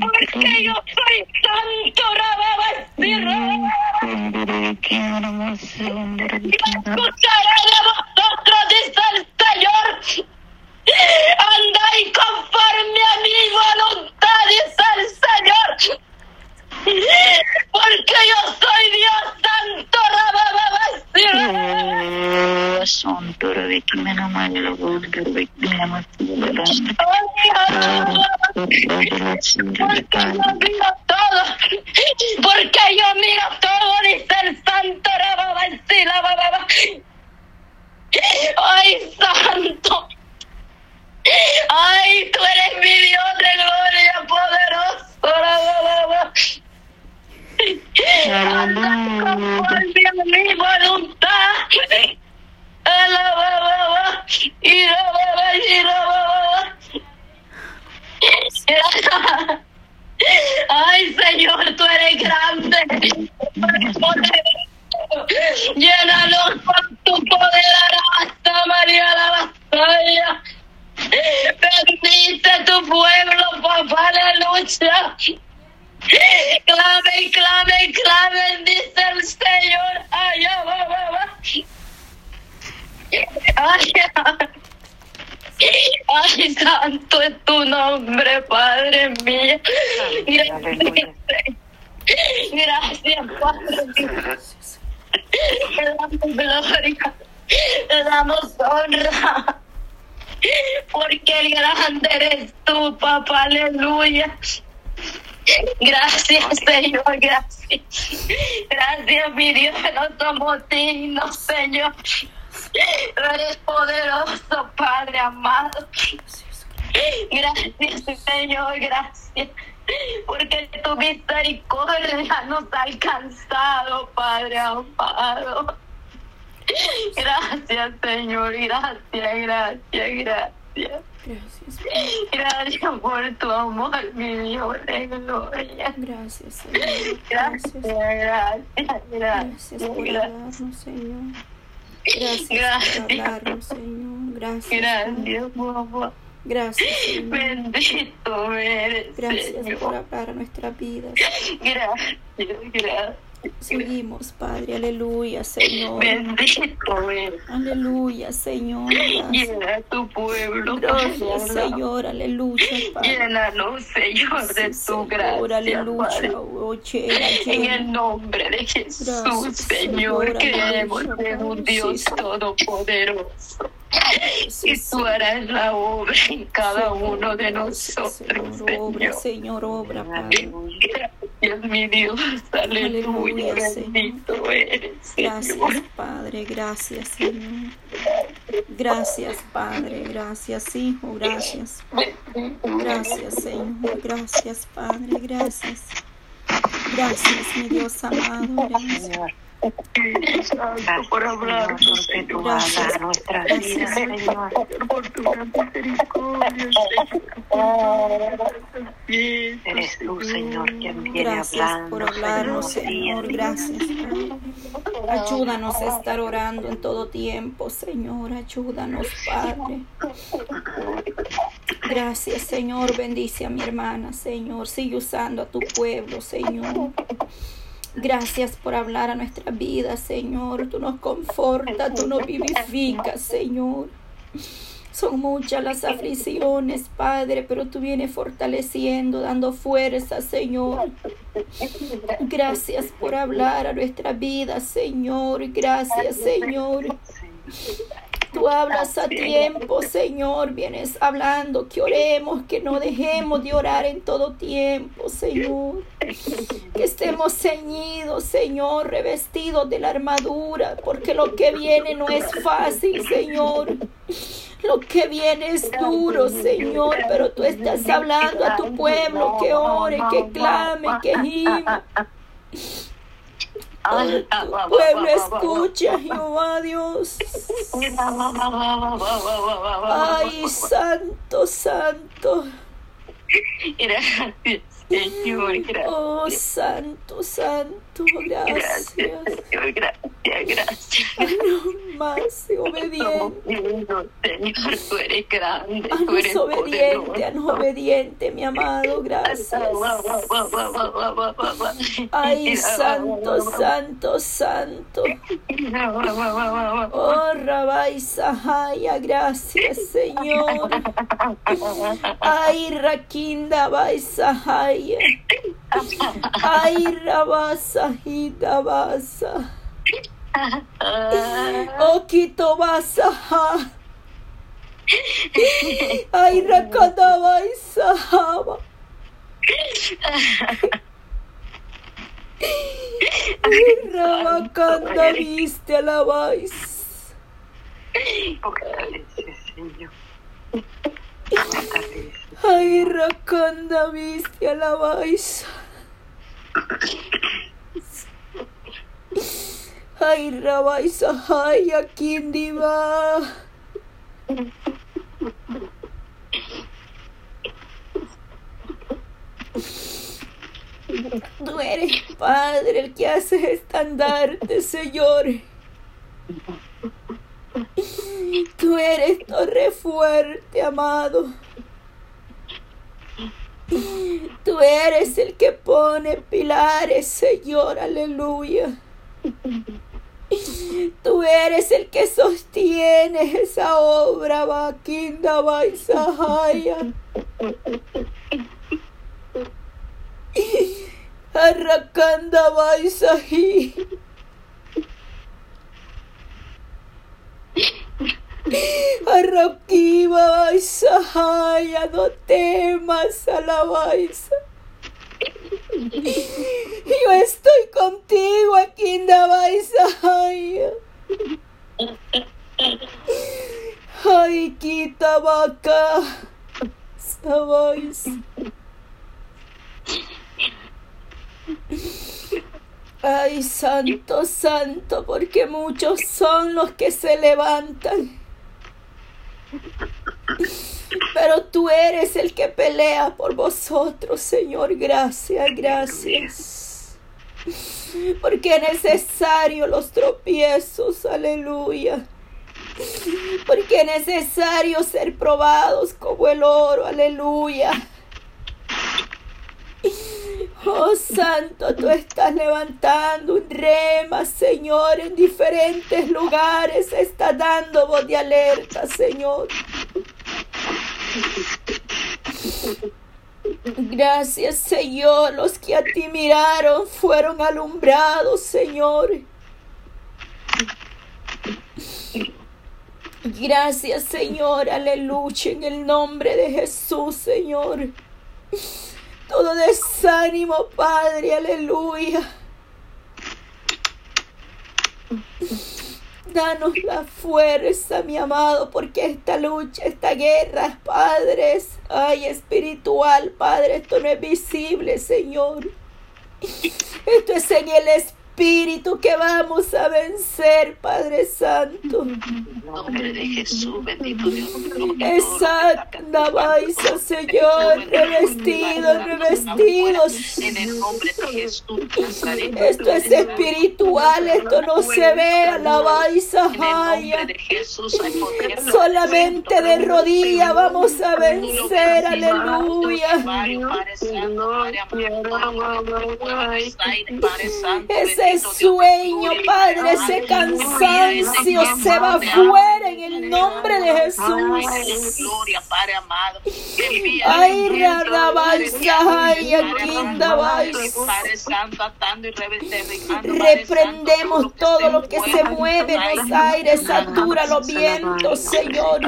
Porque yo soy santo. Escucharé de vosotros, dice el Señor. Andáis conforme a mi voluntad, dice el Señor. Porque yo soy Porque yo miro todo, porque yo miro todo, dice el santo. Ay, santo. Ay, tú eres mi Dios de gloria poderoso, rababa. Conforme a mi voluntad. Ay, Señor, tú eres grande. Llénanos con tu poder, alabasta, María, la batalla. Bendice tu pueblo, papá, aleluya. Clame, clame, clame, dice el Señor. Ay, va, va, va. Ay, santo es tu nombre, Padre mío. Gracias, Gracias, Padre mío. Te damos gloria, te damos honra. Porque el grande eres tú, papá, aleluya. Gracias, Señor, gracias. Gracias, mi Dios, que no somos dignos, Señor. Eres poderoso, Padre amado. Gracias, Señor, gracias. Porque tu misericordia nos ha alcanzado, Padre amado. Gracias, Señor, gracias, gracias, gracias. Gracias, Gracias por tu amor, mi Dios de gloria. gracias, Señor. Gracias, Gracias, gracias, gracias gracias. por Señor. Gracias Gracias. por hablarnos, Señor. Gracias, gracias, papá. Gracias, Señor. Bendito eres, Gracias por Señor. hablar a nuestras vidas. Gracias, gracias. Seguimos, Padre. Aleluya, Señor. Bendito eres. Aleluya, Señor. Gracias. Llena tu pueblo, Gracias, Padre. Señor. Aleluya, Padre. Llénanos, Señor, de Sí, tu Señor, gracia, Padre. aleluya. Oh, llena, En llena. el nombre de Jesús, Gracias, Señor, Señor, creemos en un Sí, Dios Señor. todopoderoso. Sí, Y tú harás la obra en cada uno de nosotros, Señor, obra. Señor, obra, Padre. Gracias, mi Dios, aleluya, bendito eres, Gracias, Señor. Padre, gracias, Señor. Gracias, Padre, gracias, Hijo, gracias. Gracias, Señor, gracias, Padre, gracias. Gracias, mi Dios amado, gracias. Gracias por hablar, porque tú hablas a nuestras Gracias. vidas, Señor. por tu gran misericordia, Señor. Eres tú, Señor, quien viene Gracias hablando, por hablarnos, Señor, gracias. Ayúdanos a estar orando en todo tiempo, Señor, ayúdanos, Padre. Gracias, Señor, bendice a mi hermana, Señor, sigue usando a tu pueblo, Señor. Gracias por hablar a nuestra vida, Señor. Tú nos confortas, tú nos vivificas, Señor. Son muchas las aflicciones, Padre, pero tú vienes fortaleciendo, dando fuerza, Señor. Gracias por hablar a nuestra vida, Señor. Gracias, Señor. Tú hablas a tiempo, Señor. Vienes hablando que oremos, que no dejemos de orar en todo tiempo, Señor. Que estemos ceñidos, Señor, revestidos de la armadura, porque lo que viene no es fácil, Señor. Lo que viene es duro, Señor, pero tú estás hablando a tu pueblo que ore, que clame, que gime. Pueblo escucha, Jehová Dios. Ay, santo, santo. Gracias, Señor, Oh, gracias. santo, Gracias, gracias. Gracias, gracias. No más obediente. Señor, tú eres grande, tú Haznos eres obediente, haznos obediente, mi amado, gracias. Ay, santo, santo, santo. Oh, Rabai Sahaya, gracias, Señor. Ay, Rakinda Bai Sahaya. Ay, Rabasahida Basa. Oh, Kito Basaha. Ay, Rakanda Bai Sahaba. Ay, Rabakanda viste a la Bais. Fortalece, Señor. Fortalece. Ay, Rakanda viste a la Bais. Ay, Rabai Sahaya Kindiva. Tú eres Padre el que hace estandarte, Señor. Tú eres torre fuerte, amado. Tú eres el que pone pilares, Señor, aleluya. Tú eres el que sostiene esa obra, Bakinda Baisahaya. Arrakanda Baisahi. Arrakiba Baisahaya, no temas a la Baisa. Yo estoy contigo aquí en Dabaisahaya. Ay, quita vaca. Sabais. Ay, santo, santo, porque muchos son los que se levantan. Pero tú eres el que pelea por vosotros, Señor. Gracias, gracias. Porque es necesario los tropiezos, aleluya. Porque es necesario ser probados como el oro, aleluya. Oh Santo, tú estás levantando un rema, Señor, en diferentes lugares. Está dando voz de alerta, Señor. Gracias, Señor. Los que a ti miraron fueron alumbrados, Señor. Gracias, Señor. Aleluya. En el nombre de Jesús, Señor. Todo desánimo, Padre. Aleluya. Danos la fuerza, mi amado, porque esta lucha, esta guerra, padres, ay, espiritual, Padre, esto no es visible, Señor. Esto es en el Espíritu que vamos a vencer, Padre Santo. Nombre de Jesús, bendito Dios. Baisa, Señor, revestidos, revestidos. En el nombre de Jesús. Esto es espiritual, esto no se ve a la Baisa, En el Jaya. nombre de Jesús hay poder. Solamente de rodillas vamos a vencer, aleluya. Ese sueño, Padre, ese cansancio se va fuera en el nombre de Jesús. Gloria, Padre amado. Ay. Padre Santo, atando y. Reprendemos todo lo que se mueve en los aires, satura los vientos, Señor.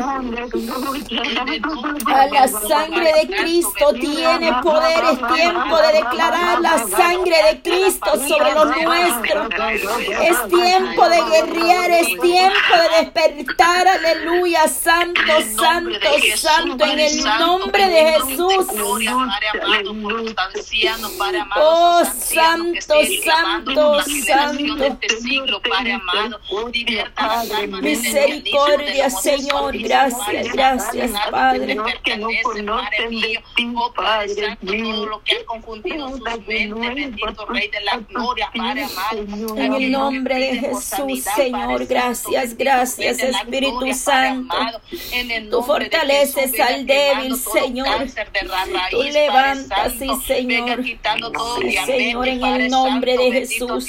A la sangre de Cristo tiene poder, es tiempo de declarar la sangre de Cristo sobre los Es tiempo de guerrear, es tiempo de despertar aleluya, santo, santo, santo, en el nombre de Jesús. Padre Padre. Oh, santo, santo, santo. este Padre Misericordia, Señor, gracias, Padre gracias, Padre. Padre. Oh, Padre Santo, todo lo que ha confundido sus mentes, bendito Rey de la Gloria, Padre En el nombre de Jesús, Señor, gracias, gracias, Espíritu Santo. Tú fortaleces al débil, Señor. Tú levantas, sí, Señor. Señor, en el nombre de Jesús.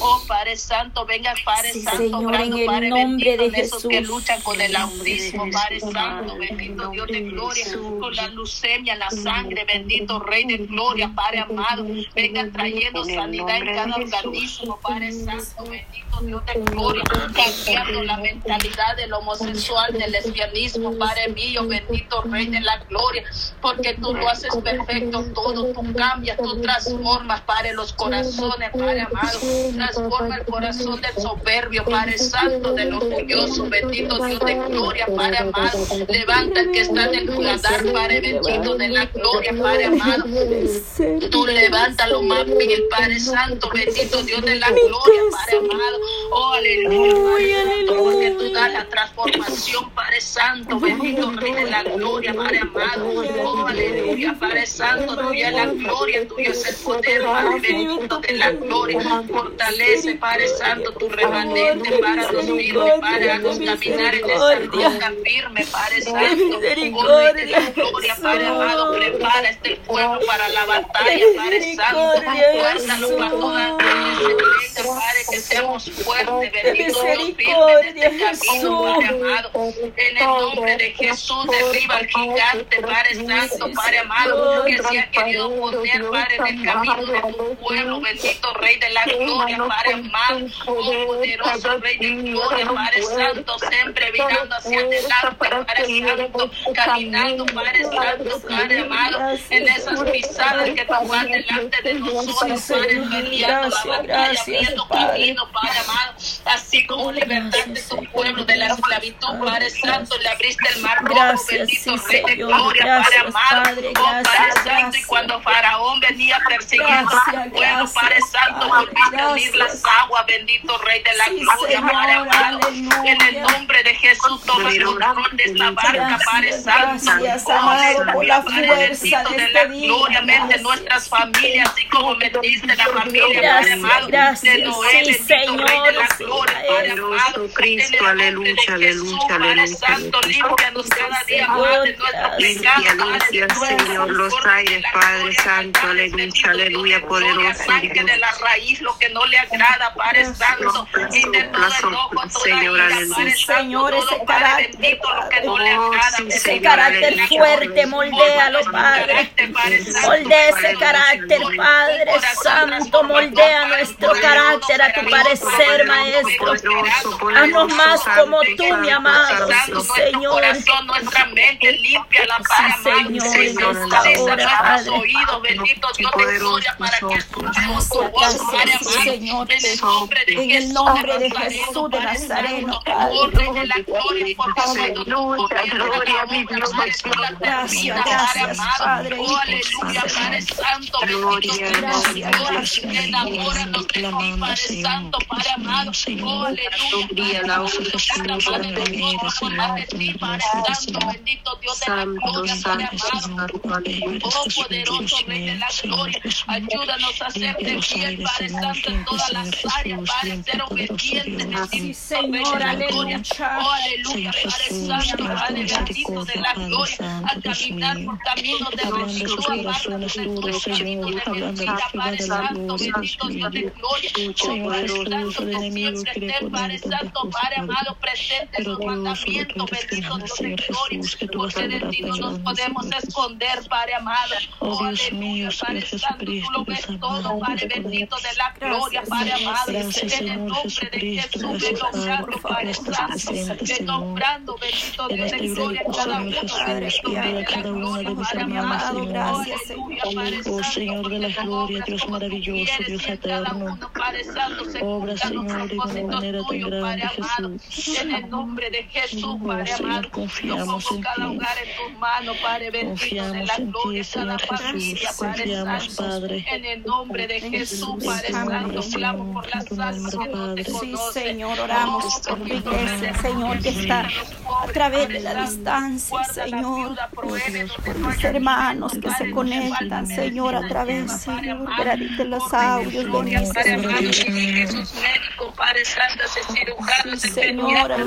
Oh, Padre Santo, venga, Padre Santo, en el Padre nombre bendito, de en esos que Jesús. luchan con el autismo, Padre Santo, bendito Dios de gloria, con la leucemia, la sangre, bendito Rey de gloria, Padre amado, venga trayendo sanidad en cada organismo, Padre Santo, bendito Dios de gloria, cambiando la mentalidad del homosexual, del lesbianismo, Padre mío, bendito Rey de la gloria, porque tú lo haces perfecto todo, tú cambias, tú transformas, Padre, los corazones, Padre amado, transforma el corazón del soberbio, Padre Santo, del orgulloso, bendito Dios de gloria, Padre amado, levanta el que está en el lugar, Padre bendito de la gloria, Padre amado, Tú levanta lo más vil, Padre Santo, bendito Dios de la gloria, Padre amado. Oh, aleluya, Padre Santo, porque tú das la transformación, Padre Santo, bendito Rey de la gloria, Padre amado. Oh, aleluya, Padre Santo, tuya es la gloria, tuyo es el poder, Padre bendito de la gloria. Fortalece, Padre Santo, tu remanente para los firmes, Padre, haznos caminar en esa roca firme, Padre Santo. Oh, Rey de la gloria, Padre amado, prepara este pueblo para la batalla, Padre Santo. Guárdalo para toda Padre, que seamos fuertes, bendito en este camino, Padre amado. En el nombre de Jesús, derriba al gigante, Padre Santo, Padre amado, que se ha querido poner, Padre, en el camino de tu pueblo, bendito Rey de la gloria, Padre amado. Oh, poderoso Rey de gloria, Padre Santo, siempre mirando hacia adelante, Padre Santo, caminando, Padre Santo, Padre amado, en esas pisadas que tú vas delante de nosotros, Padre, viendo camino, Padre así como libertaste tu pueblo de la esclavitud, Padre Santo, le abriste el mar rojo, Gracias, bendito sí, Rey de Señor. gloria, Padre Gracias, amado, Padre, oh Padre gracias, Santo, y gracias. cuando Faraón venía persiguiendo a Gracias, pueblo, Padre gracias, Santo, volviste a unir gracias. las aguas, bendito Rey de la Sí, gloria, Señor, Padre amado, aleluya. en el nombre de Jesús, toma el control de esta barca, Padre Gracias, Santo, gracias, Oh, amado, por la Padre fuerza bendito de de la este gloria, Gracias. nuestras familias, así como metiste la familia, Padre Gracias, amado, gracias, de Noé, bendito Rey de la gloria, Padre. Padre amado, Poderoso Cristo, aleluya, aleluya, aleluya, Santo, aleluya. límpianos cada día Señor, más de Señor, los aires, Padre Santo, aleluya, aleluya, poderoso arranque de la raíz lo que no le agrada, Padre Santo, y de todo enojo, toda Señor, ira, aleluya. Padre Señor, ese carácter, bendito, lo que no Padre. le Oh, agrada, sí, bendito Ese Señor, carácter aleluya. fuerte, moldéalo, Padre. Moldea ese carácter, Padre Santo. Moldea nuestro carácter a tu parecer, Maestro. Haznos más como tú, mi amado. Sí, Señor. nuestra mente, limpia la amado. Señor, nuestros oídos, bendito Dios de gloria, para que escuchemos tu voz. Señor. En el nombre de Jesús de Nazareno, Padre gloria, mi Dios. Gracias. Padre. Oh, aleluya, Padre Santo, bendito Dios. Enamóranos de ti, Padre Santo, Padre amado. Oh, aleluya, de por la de ti, Padre Santo, bendito Dios de la gloria, Padre amado. Oh poderoso Rey de la gloria, ayúdanos a hacerte fiel, Padre Santo, en todas las áreas, Padre, ser obediente, bendito Señor, de la gloria. aleluya. Oh, aleluya, Padre Santo, Padre bendito de la gloria, a caminar por caminos de bendición, de de mentira, Padre Santo, bendito Dios de gloria. Oh, Padre Santo, siempre esté, Padre Santo, Padre amado, presente sus mandamientos, bendito Dios porque de ti no nos podemos esconder, Padre amado. Oh, aleluya, Padre Santo, tú lo ves todo, Padre bendito de la gloria, Padre amado. En el nombre de Jesús, ve nombrando, Padre Santo, ve nombrando, bendito Dios de gloria, cada uno, bendito Dios de la gloria, Padre amado. Oh, Padre Oh Santo, Señor de la gloria, Dios maravilloso, Dios eterno. Padre Padre Santo, se Obra, Señor, de una propósitos manera tan tuyos, Padre grande, amado. Jesús. En el nombre de Jesús, Padre Señor, amado. Confiamos en cada ti. hogar en tus manos, Padre bendito de Confiamos la en ti, gloria, cada familia, Jesús. Padre Confiamos, Santo. Padre. En el nombre de Jesús, Padre Santo, nombre, clamo por las almas que no te Padre. Sí, conocen. Señor, oramos por tu iglesia, Señor, que está a través de la distancia, Señor. Mis hermanos que se conectan, Señor, a través, Señor, de los audios, bendice, Padre Amado, Jesús médico, Padre Santo, ese cirujano, Sí, ese Señora, de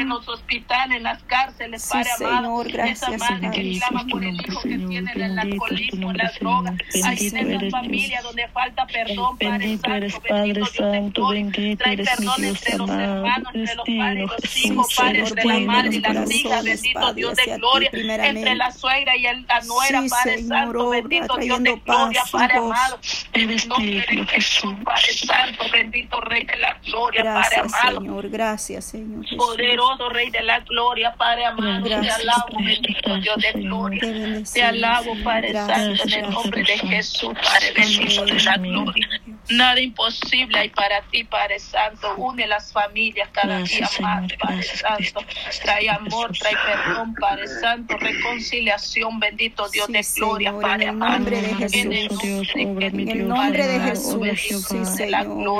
en los hospitales, en las cárceles, Sí, Padre amado. Señor, gracias, Esa madre que Bendito clama es tu por el nombre, hijo que Señor. tiene el Bendito es tu alcoholismo, nombre, las drogas. Bendito en eres esa familia donde falta perdón, Padre Bendito Santo, eres, bendito de Santo, bendito Trae eres mi perdón Dios entre los amado, hermanos, entre los padres y los hijos, Sí, Padre, Señor, entre la madre y las hijas, bendito Dios de gloria, entre la suegra y la nuera, Sí, Padre Señor, Santo, bendito Dios de gloria, Padre amado. En el nombre de Jesús. Padre Santo, bendito Rey de la gloria, Padre Gracias, amado. Señor, gracias, Señor Jesús. Poderoso Rey de la gloria, Padre amado, Gracias, te alabo, Padre. bendito Dios de gloria. Te alabo. Padre Gracias, Santo, en el nombre de Jesús, Padre bendito de la gloria. Nada imposible hay para ti, Padre Santo. Une las familias cada Gracias, día más, Señor. Padre Gracias, Santo. Trae amor, trae perdón, Padre Santo. Reconciliación, bendito Dios Sí, de gloria, Señor, Padre en el nombre de En el Jesús. Maravilloso Dios, obra mi En el nombre de Jesús, Señor.